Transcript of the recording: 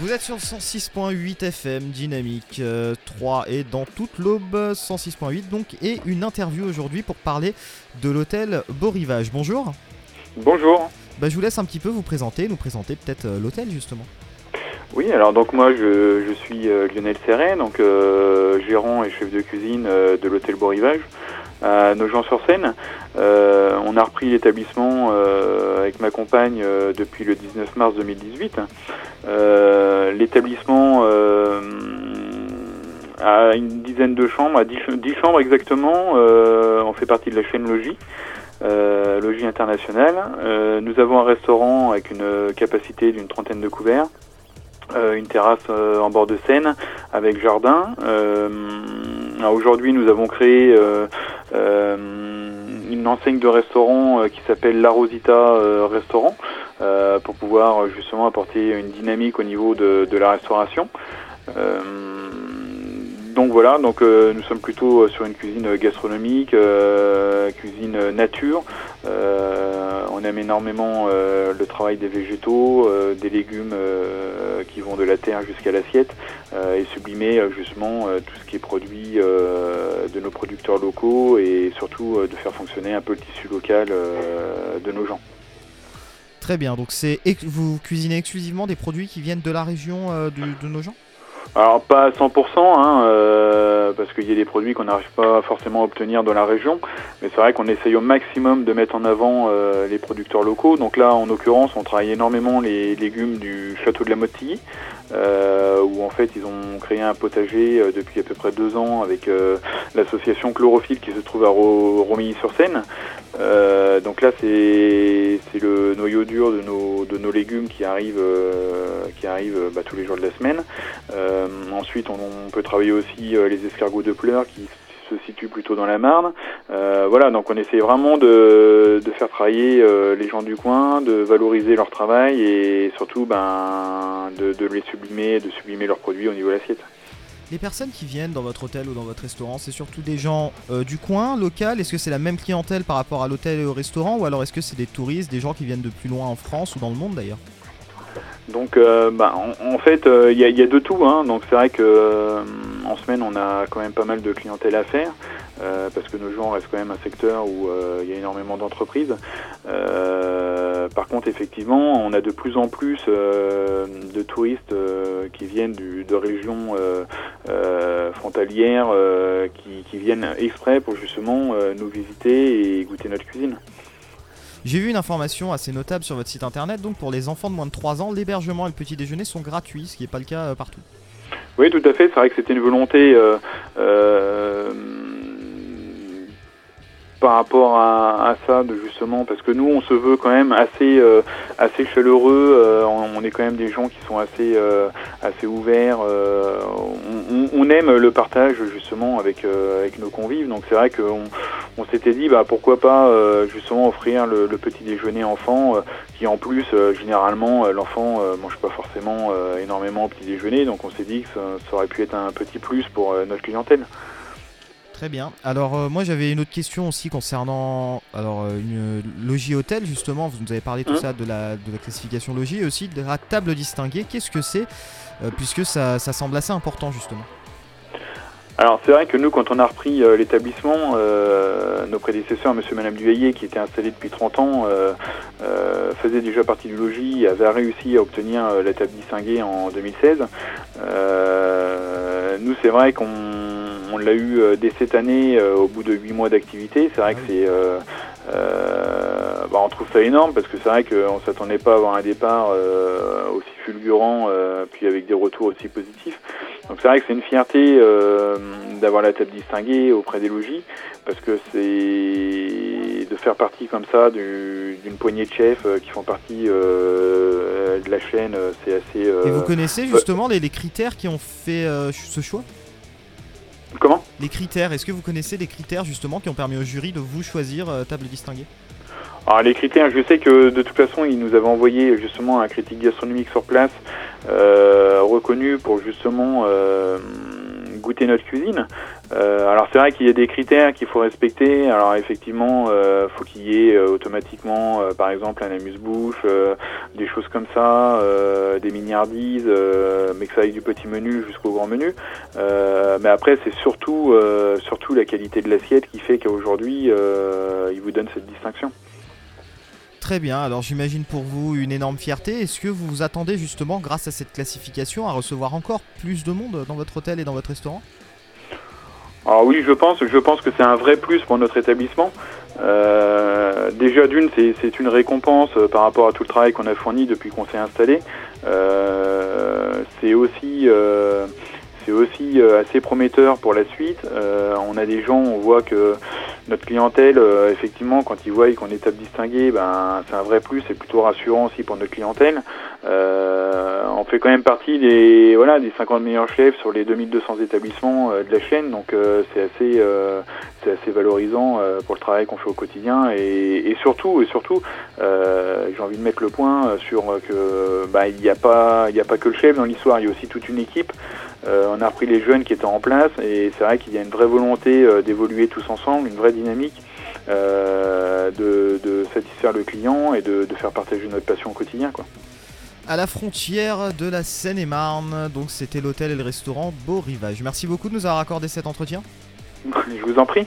Vous êtes sur 106.8 FM Dynamique 3 et dans toute l'aube 106.8 donc et une interview aujourd'hui pour parler de l'hôtel Beau Rivage. Bonjour. Bonjour. Bah, je vous laisse un petit peu vous présenter, nous présenter peut-être euh, l'hôtel justement. Oui, alors donc moi je, je suis euh, Lionel Serret, donc euh, gérant et chef de cuisine euh, de l'hôtel Beau Rivage à Nogent-sur-Seine. Euh, on a repris l'établissement euh, avec ma compagne euh, depuis le 19 mars 2018. Euh, l'établissement a une dizaine de chambres, à 10, ch- 10 chambres exactement. On fait partie de la chaîne Logis. Logis International. Nous avons un restaurant avec une capacité d'une trentaine de couverts, une terrasse en bord de Seine avec jardin. Aujourd'hui, nous avons créé une enseigne de restaurant euh, qui s'appelle La Rosita euh, Restaurant euh, pour pouvoir euh, justement apporter une dynamique au niveau de, la restauration. Euh, donc voilà, donc euh, nous sommes plutôt euh, sur une cuisine gastronomique, euh, cuisine euh, nature. Euh, on aime énormément euh, le travail des végétaux, euh, des légumes euh, qui vont de la terre jusqu'à l'assiette et sublimer justement tout ce qui est produit de nos producteurs locaux et surtout de faire fonctionner un peu le tissu local de nos gens. Très bien, donc c'est vous cuisinez exclusivement des produits qui viennent de la région de nos gens? Alors pas à 100%, hein, euh, parce qu'il y a des produits qu'on n'arrive pas forcément à obtenir dans la région, mais c'est vrai qu'on essaye au maximum de mettre en avant euh, les producteurs locaux. Donc là, en l'occurrence, on travaille énormément les légumes du château de la Motilly, euh, où en fait ils ont créé un potager euh, depuis à peu près deux ans avec euh, l'association Chlorophylle qui se trouve à Ro- Romilly-sur-Seine. Euh, donc là, c'est le noyau dur de nos, de nos légumes qui arrivent, euh, qui arrivent euh, bah, tous les jours de la semaine. Euh, ensuite, on, on peut travailler aussi euh, les escargots de pleurs qui se situent plutôt dans la Marne. Euh, voilà, donc on essaie vraiment de, de faire travailler euh, les gens du coin, de valoriser leur travail et surtout ben, de, de les sublimer, de sublimer leurs produits au niveau de l'assiette. Les personnes qui viennent dans votre hôtel ou dans votre restaurant, c'est surtout des gens euh, du coin, local Est-ce que c'est la même clientèle par rapport à l'hôtel et au restaurant Ou alors est-ce que c'est des touristes, des gens qui viennent de plus loin en France ou dans le monde d'ailleurs? Donc, euh, bah, en, fait, il y, a, de tout. Hein. Donc, c'est vrai que euh, en semaine, on a quand même pas mal de clientèle à faire. euh, parce que nos gens restent quand même un secteur où euh, il y a énormément d'entreprises. Euh, par contre, effectivement, on a de plus en plus euh, de touristes euh, qui viennent du, de régions frontalières, qui, qui viennent exprès pour justement nous visiter et goûter notre cuisine. J'ai vu une information assez notable sur votre site internet, donc pour les enfants de moins de 3 ans, l'hébergement et le petit déjeuner sont gratuits, ce qui n'est pas le cas partout. Oui, tout à fait. C'est vrai que c'était une volonté euh, euh, par rapport à, à ça, de justement, parce que nous, on se veut quand même assez, euh, assez chaleureux. euh, on, est quand même des gens qui sont assez, euh, assez ouverts. euh, on, on- aime le partage justement avec, euh, avec nos convives. Donc c'est vrai qu'on on s'était dit, bah pourquoi pas euh, justement offrir le, le petit déjeuner enfant, qui en plus généralement l'enfant mange pas forcément énormément au petit déjeuner. Donc on s'est dit que ça, ça aurait pu être un petit plus pour notre clientèle. Très bien. Alors euh, moi j'avais une autre question aussi concernant alors euh, une logis hôtel justement. Vous nous avez parlé tout Mhm. ça de la de la classification logis et aussi de la table distinguée. Qu'est-ce que c'est Euh, Puisque ça, ça semble assez important justement. Alors c'est vrai que nous, quand on a repris euh, l'établissement, euh, nos prédécesseurs, monsieur et madame Duhayer, qui étaient installés depuis 30 ans, euh, euh, faisaient déjà partie du logis et avaient réussi à obtenir euh, la table distinguée en 2016. Euh, nous, c'est vrai qu'on on l'a eu euh, dès cette année, euh, au bout de 8 mois d'activité. C'est vrai que c'est... euh, bah, on trouve ça énorme parce que c'est vrai qu'on s'attendait pas à avoir un départ euh, aussi fulgurant, euh, puis avec des retours aussi positifs. Donc c'est vrai que c'est une fierté d'avoir la table distinguée auprès des logis, parce que c'est de faire partie comme ça du- d'une poignée de chefs qui font partie de la chaîne, c'est assez... Et vous connaissez justement les, les critères qui ont fait ce choix? Comment Les critères. Est-ce que vous connaissez les critères justement qui ont permis au jury de vous choisir euh, table distinguée Alors les critères, je sais que de toute façon, ils nous avaient envoyé justement un critique gastronomique sur place, euh, reconnu pour justement euh, goûter notre cuisine. alors c'est vrai qu'il y a des critères qu'il faut respecter. Alors effectivement, euh, faut qu'il y ait automatiquement, par exemple, un amuse-bouche, des choses comme ça, des miniardises, mais que ça aille du petit menu jusqu'au grand menu. mais après, c'est surtout, surtout la qualité de l'assiette qui fait qu'aujourd'hui, il vous donne cette distinction. Très bien, alors j'imagine pour vous une énorme fierté. Est-ce que vous vous attendez justement, grâce à cette classification, à recevoir encore plus de monde dans votre hôtel et dans votre restaurant? Alors oui, je pense, je pense que c'est un vrai plus pour notre établissement. Euh, déjà d'une, c'est une récompense euh, par rapport à tout le travail qu'on a fourni depuis qu'on s'est installé. Euh, c'est aussi aussi assez prometteur pour la suite. On a des gens, on voit que notre clientèle, euh, effectivement, quand ils voient qu'on est étape distinguée, ben, c'est un vrai plus, c'est plutôt rassurant aussi pour notre clientèle. on fait quand même partie des voilà des 50 meilleurs chefs sur les 2200 établissements de la chaîne, donc c'est assez c'est assez valorisant pour le travail qu'on fait au quotidien et, surtout et surtout j'ai envie de mettre le point sur que bah, il n'y a pas il n'y a pas que le chef dans l'histoire, il y a aussi toute une équipe. Euh, on a repris les jeunes qui étaient en place et c'est vrai qu'il y a une vraie volonté euh, d'évoluer tous ensemble, une vraie dynamique. Euh, de, satisfaire le client et de, faire partager notre passion au quotidien. Quoi. À la frontière de la Seine-et-Marne, donc c'était l'hôtel et le restaurant Beau Rivage. Merci beaucoup de nous avoir accordé cet entretien. Je vous en prie.